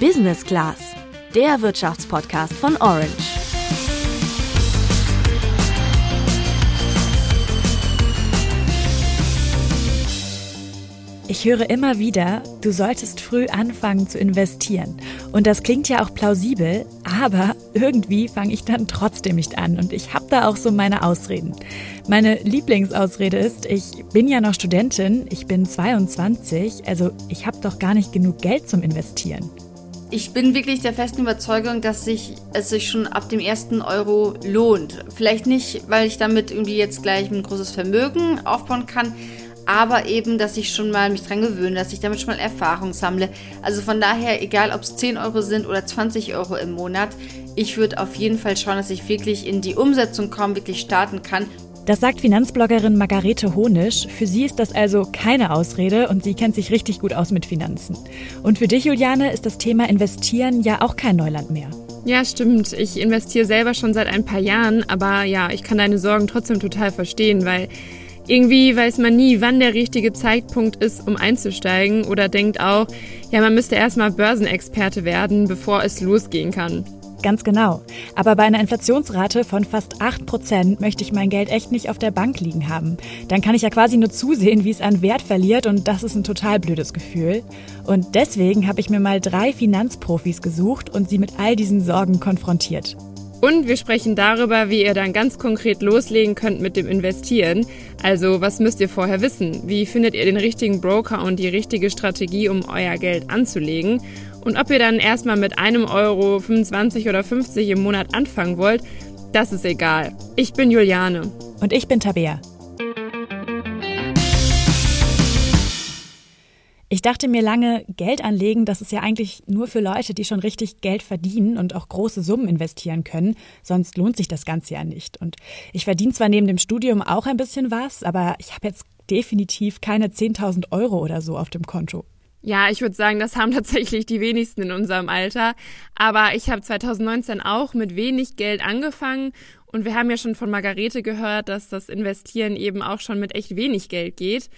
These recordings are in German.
Business Class, der Wirtschaftspodcast von Orange. Ich höre immer wieder, du solltest früh anfangen zu investieren. Und das klingt ja auch plausibel, aber irgendwie fange ich dann trotzdem nicht an. Und ich habe da auch so meine Ausreden. Meine Lieblingsausrede ist, ich bin ja noch Studentin, ich bin 22, also ich habe doch gar nicht genug Geld zum Investieren. Ich bin wirklich der festen Überzeugung, dass sich es sich schon ab dem ersten Euro lohnt. Vielleicht nicht, weil ich damit irgendwie jetzt gleich ein großes Vermögen aufbauen kann, aber eben, dass ich schon mal mich dran gewöhne, dass ich damit schon mal Erfahrung sammle. Also von daher, egal ob es 10 Euro sind oder 20 Euro im Monat, ich würde auf jeden Fall schauen, dass ich wirklich in die Umsetzung komme, wirklich starten kann. Das sagt Finanzbloggerin Margarete Honisch. Für sie ist das also keine Ausrede und sie kennt sich richtig gut aus mit Finanzen. Und für dich, Juliane, ist das Thema Investieren ja auch kein Neuland mehr. Ja, stimmt. Ich investiere selber schon seit ein paar Jahren, aber ja, ich kann deine Sorgen trotzdem total verstehen, weil irgendwie weiß man nie, wann der richtige Zeitpunkt ist, um einzusteigen oder denkt auch, ja, man müsste erstmal Börsenexperte werden, bevor es losgehen kann. Ganz genau. Aber bei einer Inflationsrate von fast 8% möchte ich mein Geld echt nicht auf der Bank liegen haben. Dann kann ich ja quasi nur zusehen, wie es an Wert verliert und das ist ein total blödes Gefühl. Und deswegen habe ich mir mal drei Finanzprofis gesucht und sie mit all diesen Sorgen konfrontiert. Und wir sprechen darüber, wie ihr dann ganz konkret loslegen könnt mit dem Investieren. Also, was müsst ihr vorher wissen? Wie findet ihr den richtigen Broker und die richtige Strategie, um euer Geld anzulegen? Und ob ihr dann erstmal mit einem Euro 25 oder 50 im Monat anfangen wollt, das ist egal. Ich bin Juliane. Und ich bin Tabea. Ich dachte mir lange, Geld anlegen, das ist ja eigentlich nur für Leute, die schon richtig Geld verdienen und auch große Summen investieren können, sonst lohnt sich das Ganze ja nicht. Und ich verdiene zwar neben dem Studium auch ein bisschen was, aber ich habe jetzt definitiv keine 10.000 Euro oder so auf dem Konto. Ja, ich würde sagen, das haben tatsächlich die wenigsten in unserem Alter. Aber ich habe 2019 auch mit wenig Geld angefangen und wir haben ja schon von Margarete gehört, dass das Investieren eben auch schon mit echt wenig Geld geht.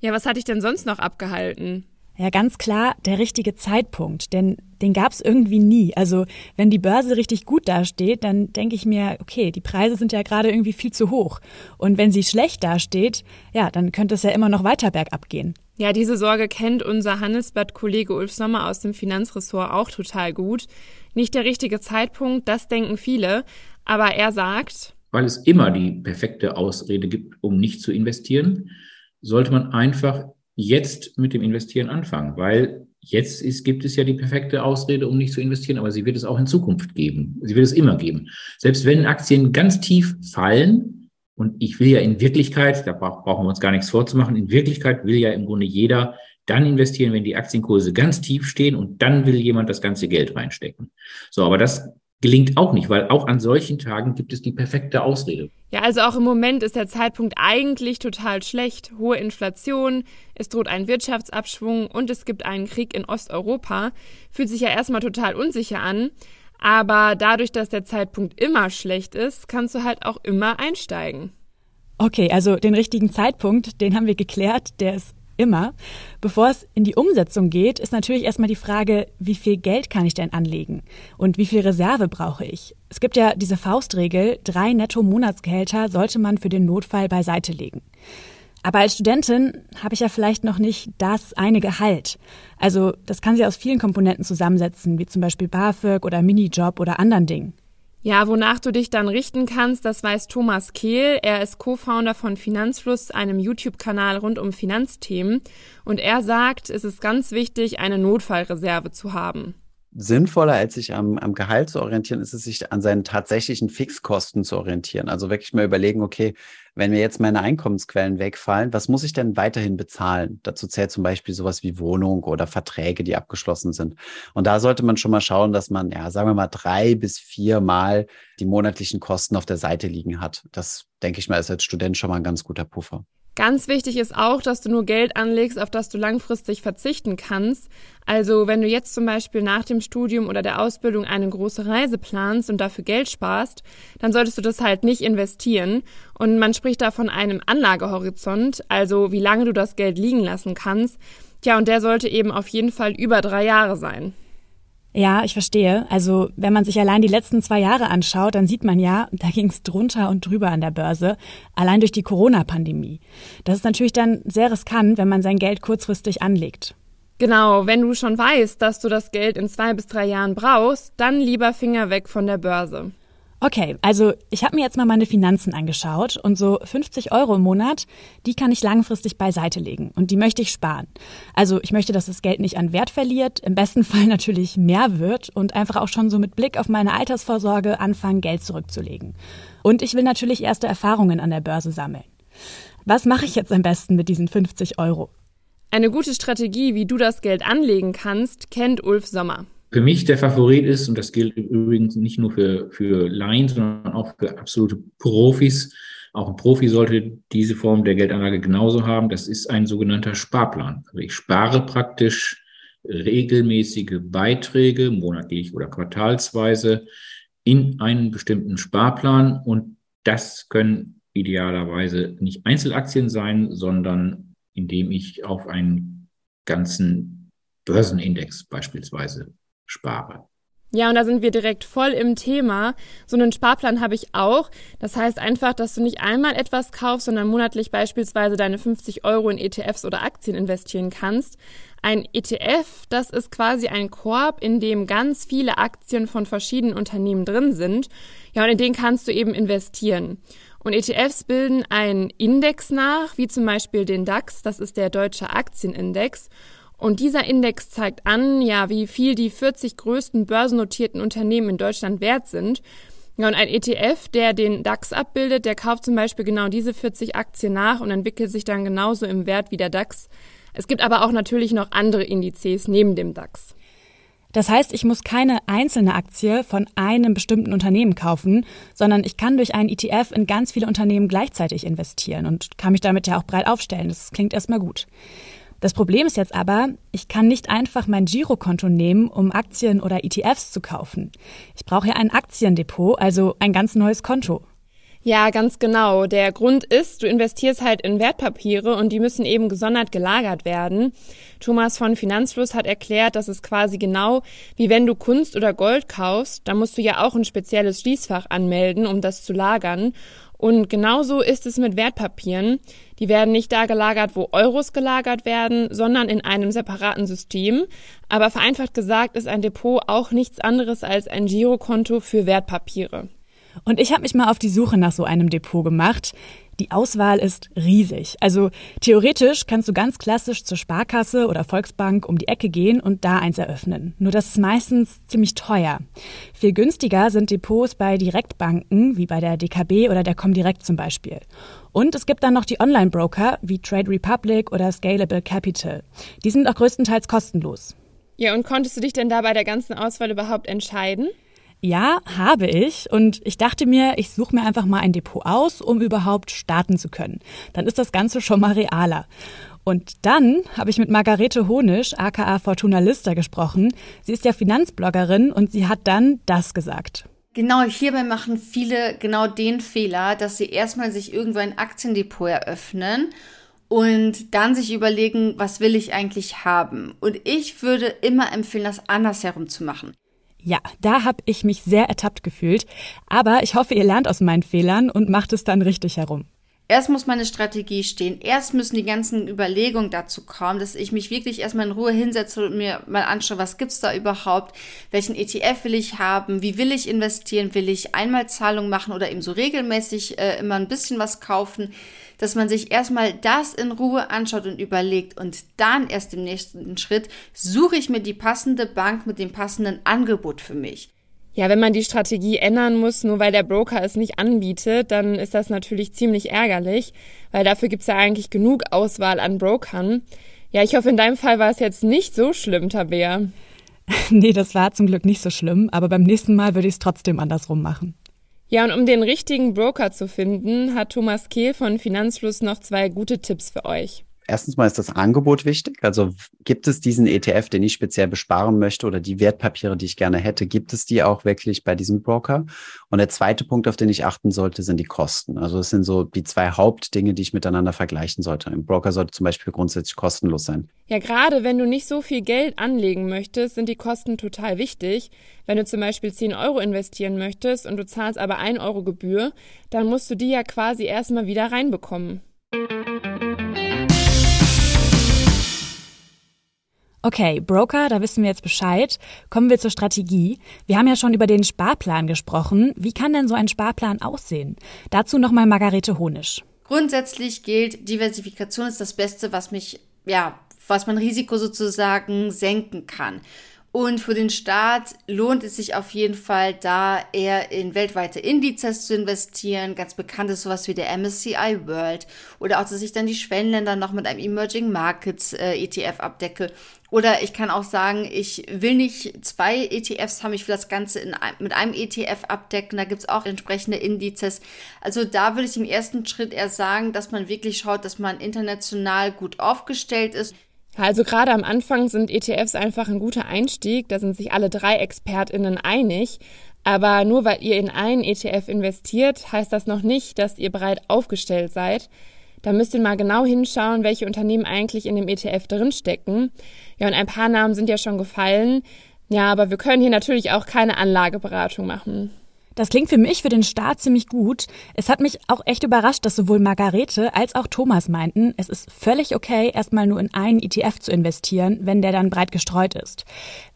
Ja, was hatte ich denn sonst noch abgehalten? Ja, ganz klar der richtige Zeitpunkt, denn den gab es irgendwie nie. Also wenn die Börse richtig gut dasteht, dann denke ich mir, okay, die Preise sind ja gerade irgendwie viel zu hoch. Und wenn sie schlecht dasteht, ja, dann könnte es ja immer noch weiter bergab gehen. Ja, diese Sorge kennt unser Handelsblatt-Kollege Ulf Sommer aus dem Finanzressort auch total gut. Nicht der richtige Zeitpunkt, das denken viele. Aber er sagt, weil es immer die perfekte Ausrede gibt, um nicht zu investieren sollte man einfach jetzt mit dem Investieren anfangen, weil jetzt ist, gibt es ja die perfekte Ausrede, um nicht zu investieren, aber sie wird es auch in Zukunft geben. Sie wird es immer geben. Selbst wenn Aktien ganz tief fallen, und ich will ja in Wirklichkeit, da brauchen wir uns gar nichts vorzumachen, in Wirklichkeit will ja im Grunde jeder dann investieren, wenn die Aktienkurse ganz tief stehen und dann will jemand das ganze Geld reinstecken. So, aber das gelingt auch nicht, weil auch an solchen Tagen gibt es die perfekte Ausrede. Ja, also auch im Moment ist der Zeitpunkt eigentlich total schlecht. Hohe Inflation, es droht ein Wirtschaftsabschwung und es gibt einen Krieg in Osteuropa. Fühlt sich ja erstmal total unsicher an. Aber dadurch, dass der Zeitpunkt immer schlecht ist, kannst du halt auch immer einsteigen. Okay, also den richtigen Zeitpunkt, den haben wir geklärt, der ist immer. Bevor es in die Umsetzung geht, ist natürlich erstmal die Frage, wie viel Geld kann ich denn anlegen und wie viel Reserve brauche ich? Es gibt ja diese Faustregel, drei Netto-Monatsgehälter sollte man für den Notfall beiseite legen. Aber als Studentin habe ich ja vielleicht noch nicht das eine Gehalt. Also das kann sich aus vielen Komponenten zusammensetzen, wie zum Beispiel BAföG oder Minijob oder anderen Dingen. Ja, wonach du dich dann richten kannst, das weiß Thomas Kehl. Er ist Co-Founder von Finanzfluss, einem YouTube-Kanal rund um Finanzthemen. Und er sagt, es ist ganz wichtig, eine Notfallreserve zu haben sinnvoller, als sich am, am Gehalt zu orientieren, ist es, sich an seinen tatsächlichen Fixkosten zu orientieren. Also wirklich mal überlegen, okay, wenn mir jetzt meine Einkommensquellen wegfallen, was muss ich denn weiterhin bezahlen? Dazu zählt zum Beispiel sowas wie Wohnung oder Verträge, die abgeschlossen sind. Und da sollte man schon mal schauen, dass man, ja, sagen wir mal, drei bis vier Mal die monatlichen Kosten auf der Seite liegen hat. Das, denke ich mal, ist als Student schon mal ein ganz guter Puffer. Ganz wichtig ist auch, dass du nur Geld anlegst, auf das du langfristig verzichten kannst. Also wenn du jetzt zum Beispiel nach dem Studium oder der Ausbildung eine große Reise planst und dafür Geld sparst, dann solltest du das halt nicht investieren. Und man spricht da von einem Anlagehorizont, also wie lange du das Geld liegen lassen kannst. Tja, und der sollte eben auf jeden Fall über drei Jahre sein. Ja, ich verstehe. Also wenn man sich allein die letzten zwei Jahre anschaut, dann sieht man ja, da ging es drunter und drüber an der Börse, allein durch die Corona-Pandemie. Das ist natürlich dann sehr riskant, wenn man sein Geld kurzfristig anlegt. Genau, wenn du schon weißt, dass du das Geld in zwei bis drei Jahren brauchst, dann lieber Finger weg von der Börse. Okay, also ich habe mir jetzt mal meine Finanzen angeschaut und so 50 Euro im Monat, die kann ich langfristig beiseite legen und die möchte ich sparen. Also ich möchte, dass das Geld nicht an Wert verliert, im besten Fall natürlich mehr wird und einfach auch schon so mit Blick auf meine Altersvorsorge anfangen, Geld zurückzulegen. Und ich will natürlich erste Erfahrungen an der Börse sammeln. Was mache ich jetzt am besten mit diesen 50 Euro? Eine gute Strategie, wie du das Geld anlegen kannst, kennt Ulf Sommer für mich der Favorit ist, und das gilt übrigens nicht nur für, für Laien, sondern auch für absolute Profis. Auch ein Profi sollte diese Form der Geldanlage genauso haben. Das ist ein sogenannter Sparplan. Also ich spare praktisch regelmäßige Beiträge, monatlich oder quartalsweise, in einen bestimmten Sparplan. Und das können idealerweise nicht Einzelaktien sein, sondern indem ich auf einen ganzen Börsenindex beispielsweise spare. Ja, und da sind wir direkt voll im Thema. So einen Sparplan habe ich auch. Das heißt einfach, dass du nicht einmal etwas kaufst, sondern monatlich beispielsweise deine 50 Euro in ETFs oder Aktien investieren kannst. Ein ETF, das ist quasi ein Korb, in dem ganz viele Aktien von verschiedenen Unternehmen drin sind. Ja, und in den kannst du eben investieren. Und ETFs bilden einen Index nach, wie zum Beispiel den DAX, das ist der deutsche Aktienindex. Und dieser Index zeigt an, ja, wie viel die 40 größten börsennotierten Unternehmen in Deutschland wert sind. Ja, und ein ETF, der den DAX abbildet, der kauft zum Beispiel genau diese 40 Aktien nach und entwickelt sich dann genauso im Wert wie der DAX. Es gibt aber auch natürlich noch andere Indizes neben dem DAX. Das heißt, ich muss keine einzelne Aktie von einem bestimmten Unternehmen kaufen, sondern ich kann durch einen ETF in ganz viele Unternehmen gleichzeitig investieren und kann mich damit ja auch breit aufstellen. Das klingt erstmal gut. Das Problem ist jetzt aber, ich kann nicht einfach mein Girokonto nehmen, um Aktien oder ETFs zu kaufen. Ich brauche ja ein Aktiendepot, also ein ganz neues Konto. Ja, ganz genau. Der Grund ist, du investierst halt in Wertpapiere und die müssen eben gesondert gelagert werden. Thomas von Finanzfluss hat erklärt, dass es quasi genau wie wenn du Kunst oder Gold kaufst, da musst du ja auch ein spezielles Schließfach anmelden, um das zu lagern. Und genauso ist es mit Wertpapieren. Die werden nicht da gelagert, wo Euros gelagert werden, sondern in einem separaten System. Aber vereinfacht gesagt ist ein Depot auch nichts anderes als ein Girokonto für Wertpapiere. Und ich habe mich mal auf die Suche nach so einem Depot gemacht. Die Auswahl ist riesig. Also theoretisch kannst du ganz klassisch zur Sparkasse oder Volksbank um die Ecke gehen und da eins eröffnen. Nur das ist meistens ziemlich teuer. Viel günstiger sind Depots bei Direktbanken wie bei der DKB oder der Comdirect zum Beispiel. Und es gibt dann noch die Online-Broker wie Trade Republic oder Scalable Capital. Die sind auch größtenteils kostenlos. Ja, und konntest du dich denn da bei der ganzen Auswahl überhaupt entscheiden? Ja, habe ich. Und ich dachte mir, ich suche mir einfach mal ein Depot aus, um überhaupt starten zu können. Dann ist das Ganze schon mal realer. Und dann habe ich mit Margarete Honisch, aka Fortuna Lister, gesprochen. Sie ist ja Finanzbloggerin und sie hat dann das gesagt. Genau, hierbei machen viele genau den Fehler, dass sie erstmal sich irgendwo ein Aktiendepot eröffnen und dann sich überlegen, was will ich eigentlich haben. Und ich würde immer empfehlen, das andersherum zu machen. Ja, da habe ich mich sehr ertappt gefühlt. Aber ich hoffe, ihr lernt aus meinen Fehlern und macht es dann richtig herum. Erst muss meine Strategie stehen. Erst müssen die ganzen Überlegungen dazu kommen, dass ich mich wirklich erstmal in Ruhe hinsetze und mir mal anschaue, was gibt's da überhaupt? Welchen ETF will ich haben? Wie will ich investieren? Will ich Einmalzahlung machen oder eben so regelmäßig äh, immer ein bisschen was kaufen? Dass man sich erstmal das in Ruhe anschaut und überlegt und dann erst im nächsten Schritt suche ich mir die passende Bank mit dem passenden Angebot für mich. Ja, wenn man die Strategie ändern muss, nur weil der Broker es nicht anbietet, dann ist das natürlich ziemlich ärgerlich, weil dafür gibt's ja eigentlich genug Auswahl an Brokern. Ja, ich hoffe, in deinem Fall war es jetzt nicht so schlimm, Tabea. nee, das war zum Glück nicht so schlimm, aber beim nächsten Mal würde ich es trotzdem andersrum machen. Ja, und um den richtigen Broker zu finden, hat Thomas Kehl von Finanzfluss noch zwei gute Tipps für euch. Erstens mal ist das Angebot wichtig. Also gibt es diesen ETF, den ich speziell besparen möchte oder die Wertpapiere, die ich gerne hätte, gibt es die auch wirklich bei diesem Broker? Und der zweite Punkt, auf den ich achten sollte, sind die Kosten. Also es sind so die zwei Hauptdinge, die ich miteinander vergleichen sollte. Ein Broker sollte zum Beispiel grundsätzlich kostenlos sein. Ja, gerade wenn du nicht so viel Geld anlegen möchtest, sind die Kosten total wichtig. Wenn du zum Beispiel 10 Euro investieren möchtest und du zahlst aber 1 Euro Gebühr, dann musst du die ja quasi erstmal wieder reinbekommen. Okay, Broker, da wissen wir jetzt Bescheid. Kommen wir zur Strategie. Wir haben ja schon über den Sparplan gesprochen. Wie kann denn so ein Sparplan aussehen? Dazu nochmal Margarete Honisch. Grundsätzlich gilt, Diversifikation ist das Beste, was mich, ja, was man Risiko sozusagen senken kann. Und für den Staat lohnt es sich auf jeden Fall, da eher in weltweite Indizes zu investieren. Ganz bekannt ist sowas wie der MSCI World. Oder auch, dass ich dann die Schwellenländer noch mit einem Emerging Markets äh, ETF abdecke. Oder ich kann auch sagen, ich will nicht zwei ETFs haben, ich will das Ganze in, mit einem ETF abdecken. Da gibt's auch entsprechende Indizes. Also da würde ich im ersten Schritt eher sagen, dass man wirklich schaut, dass man international gut aufgestellt ist. Also gerade am Anfang sind ETFs einfach ein guter Einstieg. Da sind sich alle drei ExpertInnen einig. Aber nur weil ihr in einen ETF investiert, heißt das noch nicht, dass ihr bereit aufgestellt seid. Da müsst ihr mal genau hinschauen, welche Unternehmen eigentlich in dem ETF drinstecken. Ja, und ein paar Namen sind ja schon gefallen. Ja, aber wir können hier natürlich auch keine Anlageberatung machen. Das klingt für mich für den Start ziemlich gut. Es hat mich auch echt überrascht, dass sowohl Margarete als auch Thomas meinten, es ist völlig okay, erstmal nur in einen ETF zu investieren, wenn der dann breit gestreut ist.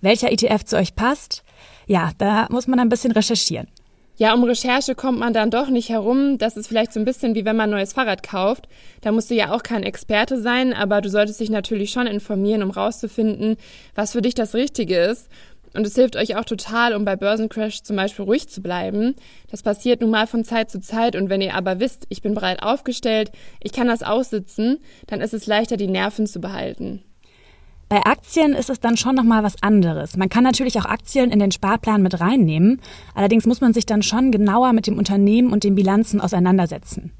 Welcher ETF zu euch passt? Ja, da muss man ein bisschen recherchieren. Ja, um Recherche kommt man dann doch nicht herum. Das ist vielleicht so ein bisschen wie wenn man ein neues Fahrrad kauft. Da musst du ja auch kein Experte sein, aber du solltest dich natürlich schon informieren, um rauszufinden, was für dich das Richtige ist. Und es hilft euch auch total, um bei Börsencrash zum Beispiel ruhig zu bleiben. Das passiert nun mal von Zeit zu Zeit und wenn ihr aber wisst, ich bin breit aufgestellt, ich kann das aussitzen, dann ist es leichter, die Nerven zu behalten. Bei Aktien ist es dann schon nochmal was anderes. Man kann natürlich auch Aktien in den Sparplan mit reinnehmen. Allerdings muss man sich dann schon genauer mit dem Unternehmen und den Bilanzen auseinandersetzen.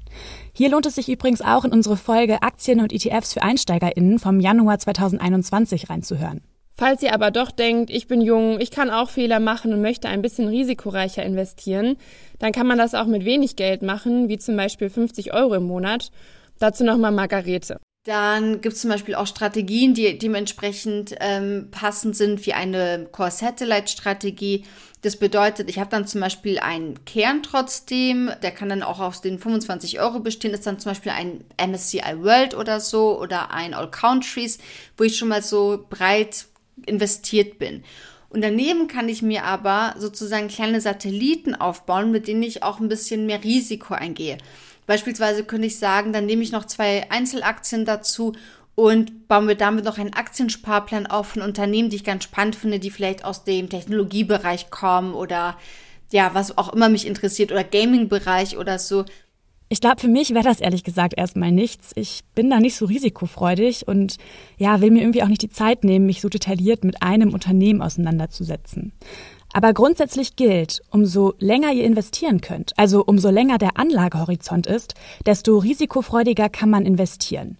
Hier lohnt es sich übrigens auch in unsere Folge Aktien und ETFs für EinsteigerInnen vom Januar 2021 reinzuhören. Falls ihr aber doch denkt, ich bin jung, ich kann auch Fehler machen und möchte ein bisschen risikoreicher investieren, dann kann man das auch mit wenig Geld machen, wie zum Beispiel 50 Euro im Monat. Dazu nochmal Margarete. Dann gibt es zum Beispiel auch Strategien, die dementsprechend ähm, passend sind, wie eine Core-Satellite-Strategie. Das bedeutet, ich habe dann zum Beispiel einen Kern trotzdem, der kann dann auch aus den 25 Euro bestehen, ist dann zum Beispiel ein MSCI World oder so oder ein All Countries, wo ich schon mal so breit investiert bin. Und daneben kann ich mir aber sozusagen kleine Satelliten aufbauen, mit denen ich auch ein bisschen mehr Risiko eingehe. Beispielsweise könnte ich sagen, dann nehme ich noch zwei Einzelaktien dazu und bauen wir damit noch einen Aktiensparplan auf von Unternehmen, die ich ganz spannend finde, die vielleicht aus dem Technologiebereich kommen oder ja, was auch immer mich interessiert oder Gaming-Bereich oder so. Ich glaube, für mich wäre das ehrlich gesagt erstmal nichts. Ich bin da nicht so risikofreudig und ja, will mir irgendwie auch nicht die Zeit nehmen, mich so detailliert mit einem Unternehmen auseinanderzusetzen. Aber grundsätzlich gilt, umso länger ihr investieren könnt, also umso länger der Anlagehorizont ist, desto risikofreudiger kann man investieren.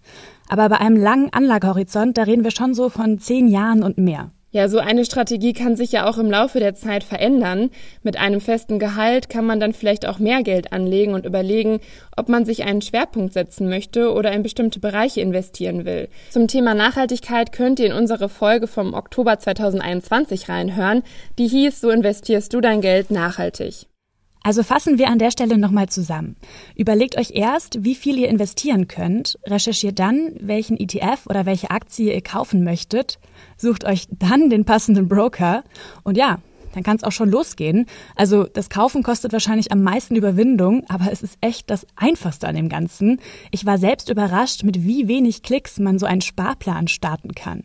Aber bei einem langen Anlagehorizont, da reden wir schon so von zehn Jahren und mehr. Ja, so eine Strategie kann sich ja auch im Laufe der Zeit verändern. Mit einem festen Gehalt kann man dann vielleicht auch mehr Geld anlegen und überlegen, ob man sich einen Schwerpunkt setzen möchte oder in bestimmte Bereiche investieren will. Zum Thema Nachhaltigkeit könnt ihr in unsere Folge vom Oktober 2021 reinhören. Die hieß, so investierst du dein Geld nachhaltig. Also fassen wir an der Stelle nochmal zusammen. Überlegt euch erst, wie viel ihr investieren könnt, recherchiert dann, welchen ETF oder welche Aktie ihr kaufen möchtet, sucht euch dann den passenden Broker und ja, dann kann es auch schon losgehen. Also das Kaufen kostet wahrscheinlich am meisten Überwindung, aber es ist echt das Einfachste an dem Ganzen. Ich war selbst überrascht, mit wie wenig Klicks man so einen Sparplan starten kann.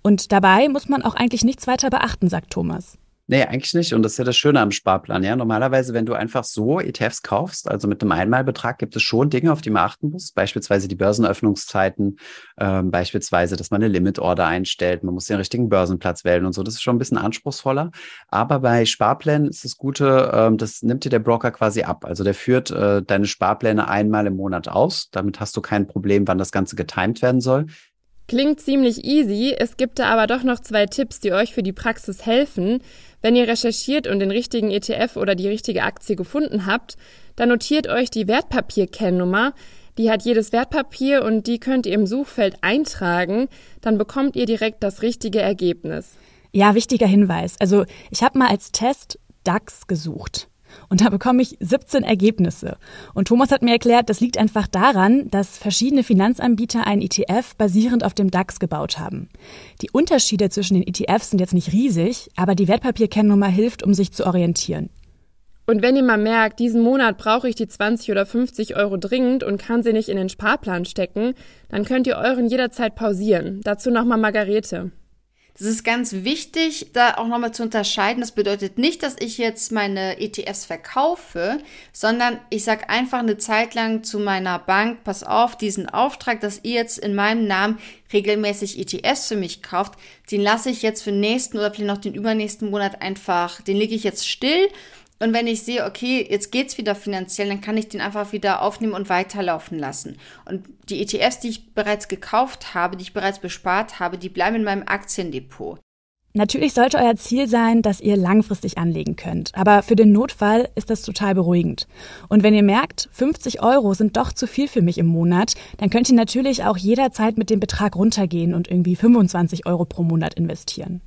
Und dabei muss man auch eigentlich nichts weiter beachten, sagt Thomas. Nee, eigentlich nicht. Und das ist ja das Schöne am Sparplan. Ja, normalerweise, wenn du einfach so ETFs kaufst, also mit einem Einmalbetrag, gibt es schon Dinge, auf die man achten muss. Beispielsweise die Börsenöffnungszeiten, ähm, beispielsweise, dass man eine Limit-Order einstellt. Man muss den richtigen Börsenplatz wählen und so. Das ist schon ein bisschen anspruchsvoller. Aber bei Sparplänen ist das Gute, ähm, das nimmt dir der Broker quasi ab. Also der führt äh, deine Sparpläne einmal im Monat aus. Damit hast du kein Problem, wann das Ganze getimt werden soll. Klingt ziemlich easy, es gibt da aber doch noch zwei Tipps, die euch für die Praxis helfen. Wenn ihr recherchiert und den richtigen ETF oder die richtige Aktie gefunden habt, dann notiert euch die Wertpapier-Kennnummer. Die hat jedes Wertpapier und die könnt ihr im Suchfeld eintragen. Dann bekommt ihr direkt das richtige Ergebnis. Ja, wichtiger Hinweis. Also ich habe mal als Test DAX gesucht. Und da bekomme ich 17 Ergebnisse. Und Thomas hat mir erklärt, das liegt einfach daran, dass verschiedene Finanzanbieter einen ETF basierend auf dem DAX gebaut haben. Die Unterschiede zwischen den ETFs sind jetzt nicht riesig, aber die Wertpapierkennnummer hilft, um sich zu orientieren. Und wenn ihr mal merkt, diesen Monat brauche ich die 20 oder 50 Euro dringend und kann sie nicht in den Sparplan stecken, dann könnt ihr euren jederzeit pausieren. Dazu nochmal Margarete. Das ist ganz wichtig, da auch nochmal zu unterscheiden. Das bedeutet nicht, dass ich jetzt meine ETFs verkaufe, sondern ich sage einfach eine Zeit lang zu meiner Bank, pass auf, diesen Auftrag, dass ihr jetzt in meinem Namen regelmäßig ETFs für mich kauft, den lasse ich jetzt für den nächsten oder vielleicht noch den übernächsten Monat einfach, den lege ich jetzt still und wenn ich sehe, okay, jetzt geht's wieder finanziell, dann kann ich den einfach wieder aufnehmen und weiterlaufen lassen. Und die ETFs, die ich bereits gekauft habe, die ich bereits bespart habe, die bleiben in meinem Aktiendepot. Natürlich sollte euer Ziel sein, dass ihr langfristig anlegen könnt. Aber für den Notfall ist das total beruhigend. Und wenn ihr merkt, 50 Euro sind doch zu viel für mich im Monat, dann könnt ihr natürlich auch jederzeit mit dem Betrag runtergehen und irgendwie 25 Euro pro Monat investieren.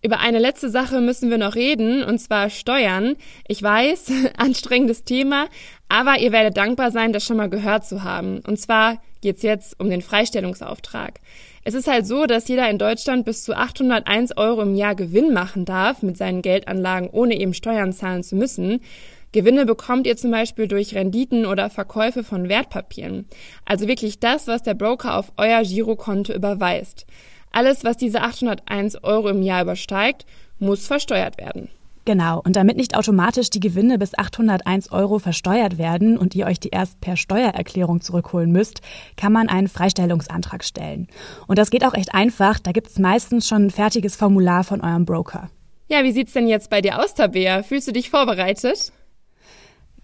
Über eine letzte Sache müssen wir noch reden, und zwar Steuern. Ich weiß, anstrengendes Thema, aber ihr werdet dankbar sein, das schon mal gehört zu haben. Und zwar geht's jetzt um den Freistellungsauftrag. Es ist halt so, dass jeder in Deutschland bis zu 801 Euro im Jahr Gewinn machen darf mit seinen Geldanlagen, ohne eben Steuern zahlen zu müssen. Gewinne bekommt ihr zum Beispiel durch Renditen oder Verkäufe von Wertpapieren. Also wirklich das, was der Broker auf euer Girokonto überweist. Alles, was diese 801 Euro im Jahr übersteigt, muss versteuert werden. Genau, und damit nicht automatisch die Gewinne bis 801 Euro versteuert werden und ihr euch die erst per Steuererklärung zurückholen müsst, kann man einen Freistellungsantrag stellen. Und das geht auch echt einfach, da gibt es meistens schon ein fertiges Formular von eurem Broker. Ja, wie sieht's denn jetzt bei dir aus, Tabea? Fühlst du dich vorbereitet?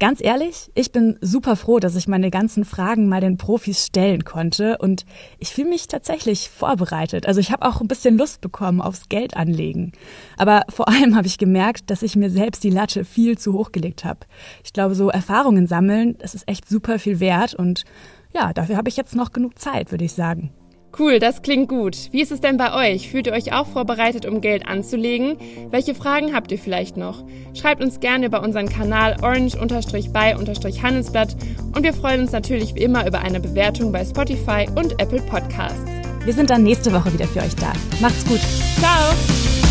Ganz ehrlich, ich bin super froh, dass ich meine ganzen Fragen mal den Profis stellen konnte und ich fühle mich tatsächlich vorbereitet. Also ich habe auch ein bisschen Lust bekommen aufs Geld anlegen. Aber vor allem habe ich gemerkt, dass ich mir selbst die Latte viel zu hoch gelegt habe. Ich glaube, so Erfahrungen sammeln, das ist echt super viel wert und ja, dafür habe ich jetzt noch genug Zeit, würde ich sagen. Cool, das klingt gut. Wie ist es denn bei euch? Fühlt ihr euch auch vorbereitet, um Geld anzulegen? Welche Fragen habt ihr vielleicht noch? Schreibt uns gerne über unseren Kanal orange-by-handelsblatt und wir freuen uns natürlich wie immer über eine Bewertung bei Spotify und Apple Podcasts. Wir sind dann nächste Woche wieder für euch da. Macht's gut. Ciao!